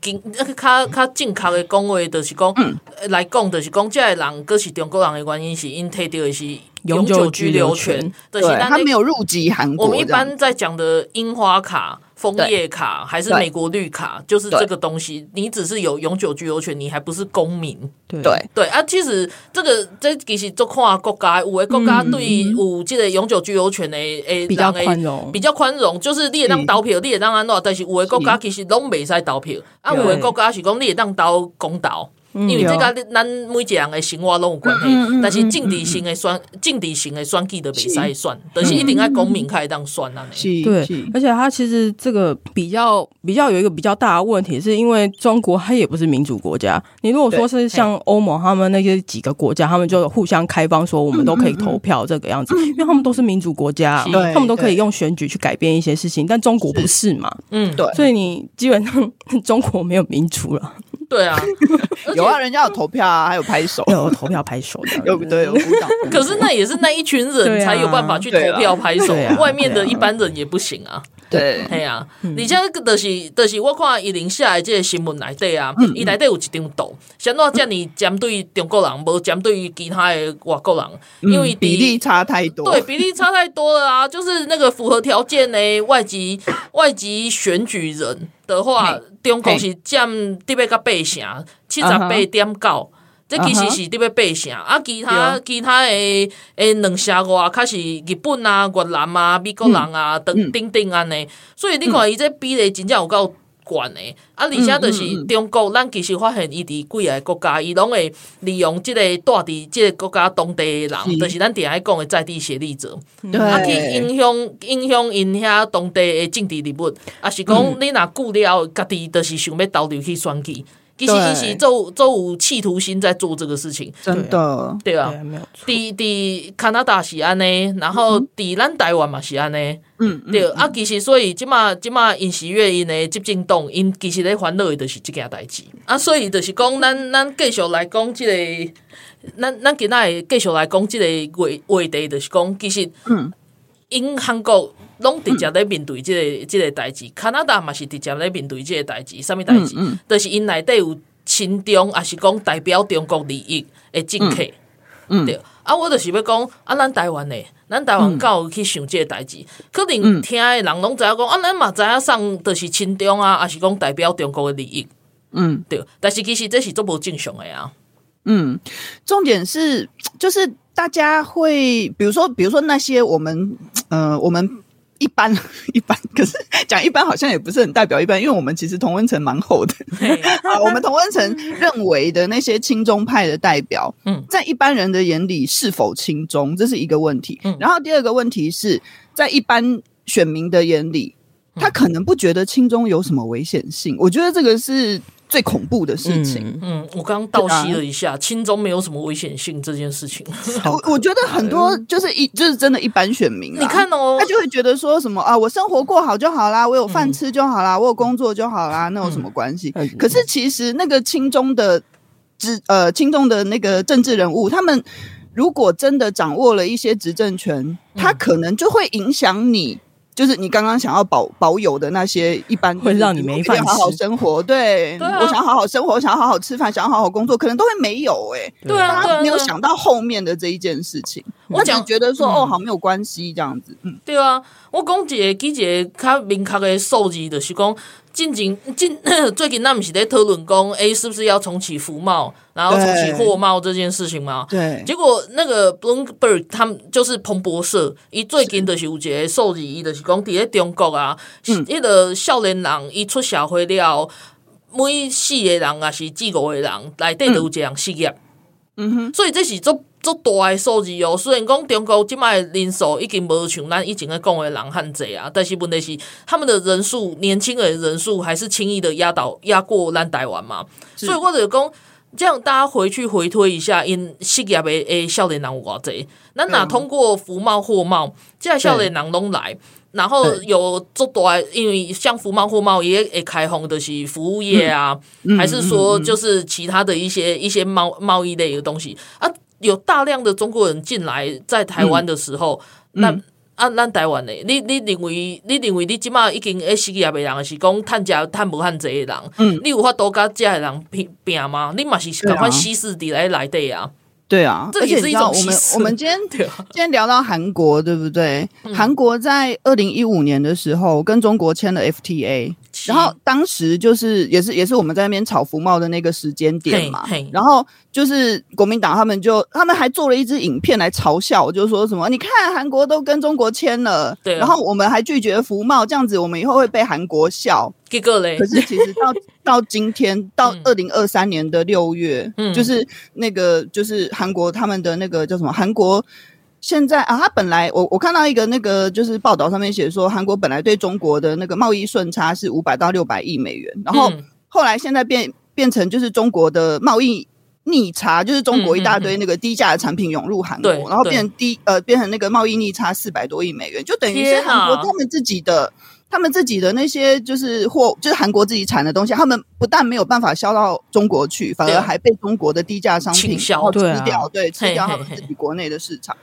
经较较正确的讲话，就是讲、嗯、来讲，就是讲这个人佫是中国人的原因是因摕到的是。永久居留权，对，他没有入籍韩国。我们一般在讲的樱花卡、枫叶卡还是美国绿卡，就是这个东西。你只是有永久居留权，你还不是公民。对对啊，其实这个这其实就看国家，有的国家对有这个永久居留权的诶，比较宽容，比较宽容。就是你也当投票，你也当安怎，但是有的国家其实拢未使投票。啊，有的国家是讲你也当投公投。因为这个咱每一个人的生活拢有关系，但是政治性的选、政治性的选举都袂使算，但是一定要公民开当算啊。对，而且他其实这个比较比较有一个比较大的问题，是因为中国它也不是民主国家。你如果说是像欧盟他们那些几个国家，他们就互相开放，说我们都可以投票这个样子，因为他们都是民主国家，他们都可以用选举去改变一些事情，但中国不是嘛？嗯，对，所以你基本上 中国没有民主了。对啊，有啊，人家有投票啊，还有拍手，有投票拍手的，有对有鼓掌。可是那也是那一群人才有办法去投票拍手，外面的一般人也不行啊。对，哎呀，而且就是就是我看伊零下的这个新闻内底啊，伊内底有一张图，像怎这么针对中国人，无针对其他的外国人，因为比例差太多，对，比例差太多了啊。就是那个符合条件的外籍 外籍选举人的话，中国是占特别个八成，七十八点九。这其实是特别八成，啊，其他其他的诶两社外，较是日本啊、越南啊、美国人啊等等等安尼，所以你看伊这比例真正有够悬的，啊，而且就是中国，咱其实发现伊伫几个国家，伊拢会利用即个带伫即个国家当地的人，就是咱底下讲的在地协力者，啊，去影响影响因遐当地的政治人物，啊，是讲你若久了，家己就是想要投入去选举。其实是做做有企图心在做这个事情，真的对啊，没有错。伫伫加拿大是安尼，然后伫咱台湾嘛是安尼，嗯，对啊。其实所以即马即马因时月因的执政党因其实咧烦恼的就是即件代志啊。所以就是讲，咱咱继续来讲即个，咱咱今仔继续来讲即个话话题，就是讲其实，嗯，因韩国。拢直接咧面对这个、嗯、这个代志，加拿大嘛是直接咧面对即个代志，什么代志？就是因内底有亲中，也是讲代表中国利益的政客，嗯嗯、对。啊，我就是要讲，啊，咱台湾诶，咱台湾够去想即个代志，嗯、可能听诶人拢知影讲，啊，咱嘛知影上就是亲中啊，也是讲代表中国诶利益，嗯，对。但是其实这是做无正常诶啊，嗯，重点是就是大家会，比如说，比如说那些我们，呃，我们。一般 一般，可是讲一般好像也不是很代表一般，因为我们其实同温层蛮厚的。啊，我们同温层认为的那些亲中派的代表，嗯，在一般人的眼里是否亲中，这是一个问题。嗯，然后第二个问题是在一般选民的眼里，他可能不觉得亲中有什么危险性。我觉得这个是。最恐怖的事情，嗯，嗯，我刚刚倒吸了一下，亲中没有什么危险性这件事情。我我觉得很多就是一就是真的一般选民，你看哦，他就会觉得说什么啊，我生活过好就好啦，我有饭吃就好啦，我有工作就好啦，那有什么关系？嗯、可是其实那个亲中的执呃亲中的那个政治人物，他们如果真的掌握了一些执政权，他可能就会影响你。就是你刚刚想要保保有的那些一般会让你没饭好好生活，对，我想要好好生活，我想要好好吃饭，想要好好工作，可能都会没有哎、欸，对啊，他没有想到后面的这一件事情，我只觉得说、嗯、哦，好没有关系这样子，嗯，对啊，我讲一个一个较明确的数字，就是讲。近近近，最近那不是在讨论讲，哎，是不是要重启服贸，然后重启货贸这件事情嘛？对。结果那个 Bloomberg 他们就是彭博社，伊最近就是有一个数字，伊就是讲，伫咧中国啊，嗯，迄个少年人伊出社会了，每四个人啊是四五个人内底都有这样失业。嗯哼。所以这是做。足大诶数字哦，虽然讲中国即卖人数已经无像咱以前咧讲诶人汉济啊，但是问题是他们的人数年轻的人数还是轻易的压倒压过咱台湾嘛，所以我就讲，这样大家回去回推一下，因失业诶诶少年人有偌济，咱若通过服贸货贸，即个少年人拢来，然后有足大，因为像服贸货贸也会开放的是服务业啊，还是说就是其他的一些一些贸贸易类的东西啊。有大量的中国人进来在台湾的时候，嗯、那按咱、嗯啊、台湾的？你你认为你认为你即马已经诶失业的人是讲趁食趁无趁济的人，嗯，你有法度甲遮的人拼拼吗？你嘛是赶快稀释伫来内底啊？对啊，这也是一种我们我们今天 今天聊到韩国，对不对？韩、嗯、国在二零一五年的时候跟中国签了 FTA。然后当时就是也是也是我们在那边炒福茂的那个时间点嘛，然后就是国民党他们就他们还做了一支影片来嘲笑，就说什么你看韩国都跟中国签了，对，然后我们还拒绝福茂，这样子我们以后会被韩国笑。结果嘞，可是其实到 到今天到二零二三年的六月，嗯，就是那个就是韩国他们的那个叫什么韩国。现在啊，他本来我我看到一个那个就是报道上面写说，韩国本来对中国的那个贸易顺差是五百到六百亿美元，然后后来现在变变成就是中国的贸易逆差，就是中国一大堆那个低价的产品涌入韩国，然后变成低呃变成那个贸易逆差四百多亿美元，就等于是韩国他们自己的他们自己的那些就是货就是韩国自己产的东西，他们不但没有办法销到中国去，反而还被中国的低价商品吃掉，对，吃掉他们自己国内的市场。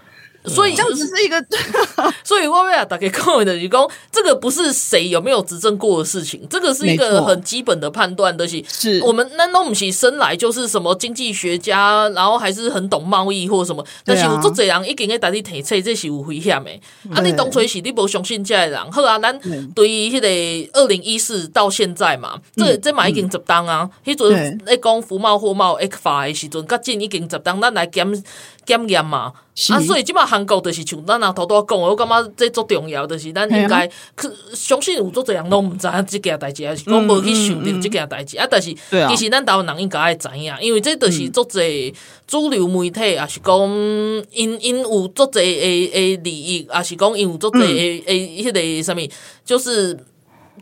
所以这样只是一个，所以我要大概讲的就是讲，这个不是谁有没有执政过的事情，这个是一个很基本的判断的。是，是我们那弄不是生来就是什么经济学家，然后还是很懂贸易或什么？但是有做这人一定会带你提测，这是有危险的。啊，你当初是你不相信这个人，好啊，咱对于迄个二零一四到现在嘛，这这嘛已经十当啊。迄阵在讲服贸货贸 X 法的时阵，甲进已经十当，咱来检检验嘛。啊，所以即马韩国就是像咱阿头拄仔讲，我感觉这足重要，就是咱应该去相信有足侪人拢毋知影即件代志，还是讲无去想着即件代志啊。但是其实咱台湾人应该爱知影，因为这就是足侪主流媒体，也是讲因因有足侪诶诶利益，也是讲因有足侪诶诶迄个啥物，就是。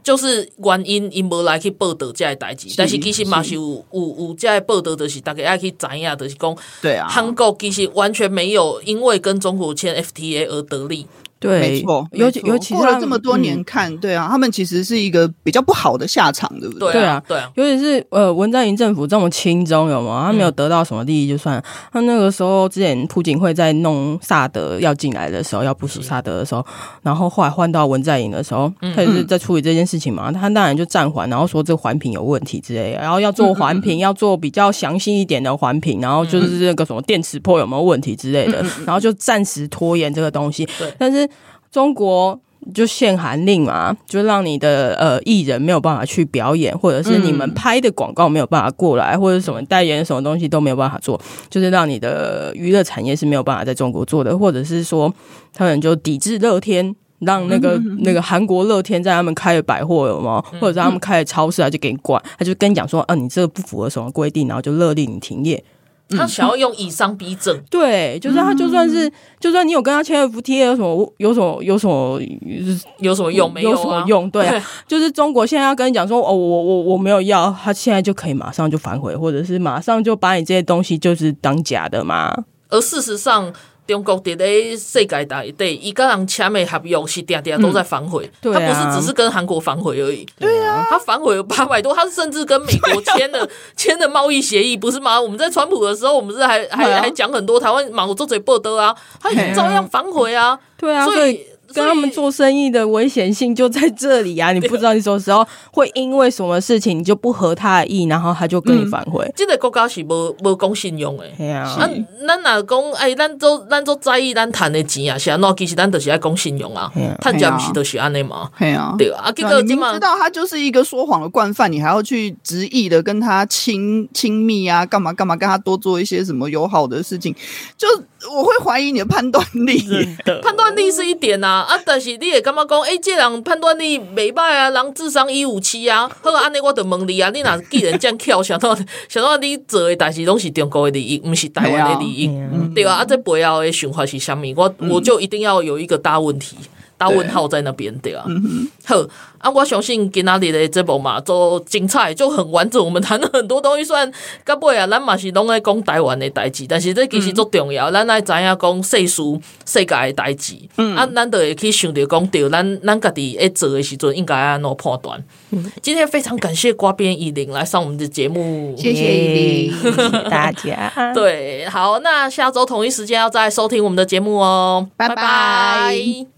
就是原因，因无来去报道这个代志，但是其实嘛是有是有有这个报道，就是大家爱去知影，就是讲，对啊，韩国其实完全没有因为跟中国签 FTA 而得利。对，没错，尤其尤其过了这么多年看，嗯、对啊，他们其实是一个比较不好的下场，对不对？对啊，对啊，尤其是呃，文在寅政府这么轻中，有吗？他没有得到什么利益就算了。嗯、他那个时候之前朴槿惠在弄萨德要进来的时候，要部署萨德的时候，然后后来换到文在寅的时候，他也是在处理这件事情嘛。他当然就暂缓，然后说这个环评有问题之类的，然后要做环评，嗯、要做比较详细一点的环评，然后就是那个什么电磁波有没有问题之类的，嗯、然后就暂时拖延这个东西。对，但是。中国就限韩令嘛，就让你的呃艺人没有办法去表演，或者是你们拍的广告没有办法过来，或者什么代言什么东西都没有办法做，就是让你的娱乐产业是没有办法在中国做的，或者是说他们就抵制乐天让那个那个韩国乐天在他们开的百货有吗？或者在他们开的超市啊，就给你管，他就跟你讲说，啊，你这个不符合什么规定，然后就勒令你停业。他想要用以商逼政，对，就是他就算是，就算你有跟他签 FTA，有什么有什么有什么有什么用？没有什么用？对，就是中国现在要跟你讲说，哦，我我我没有要，他现在就可以马上就反悔，或者是马上就把你这些东西就是当假的嘛。而事实上。中国伫咧世界大地，伊跟人签的合约是定定都在反悔，他不是只是跟韩国反悔而已。对啊，他反悔有八百多，他甚至跟美国签了 签了贸易协议，不是吗？我们在川普的时候，我们是还还还讲很多台湾马国做嘴不得啊，他也照样反悔啊。对啊，所以。跟他们做生意的危险性就在这里啊！你不知道你什么时候会因为什么事情你就不合他的意，然后他就跟你反悔。这个国家是无无讲信用的。哎呀，咱咱若讲哎，咱做咱做在意咱赚的钱啊，是啊，那其实咱都是爱讲信用啊，赚钱不是都是安尼嘛？对啊，对啊。结果你知道他就是一个说谎的惯犯，你还要去执意的跟他亲亲密啊，干嘛干嘛，跟他多做一些什么友好的事情，就我会怀疑你的判断力。判断力是一点啊。啊！但是你会感觉讲，诶、欸，这人判断力袂歹啊，人智商一五七啊，好安尼我就问你啊，你若既然这样巧，想到 想到你做诶代志拢是中国的利益，毋是台湾的利益，对啊，啊，啊，这背后的想法是啥物？我我就一定要有一个大问题。大问号在那边对啊，嗯、好啊！我相信今仔日的这部嘛，做精彩，就很完整。我们谈了很多东西，虽然到尾啊，咱嘛是拢在讲台湾的代志，但是这其实足重要。咱爱知影讲世俗世界的代志，嗯、啊，咱都会去想着讲，对，咱咱家己在做的时阵应该安怎判断。嗯、今天非常感谢瓜编以琳来上我们的节目，谢谢大家。对，好，那下周同一时间要再收听我们的节目哦。拜拜。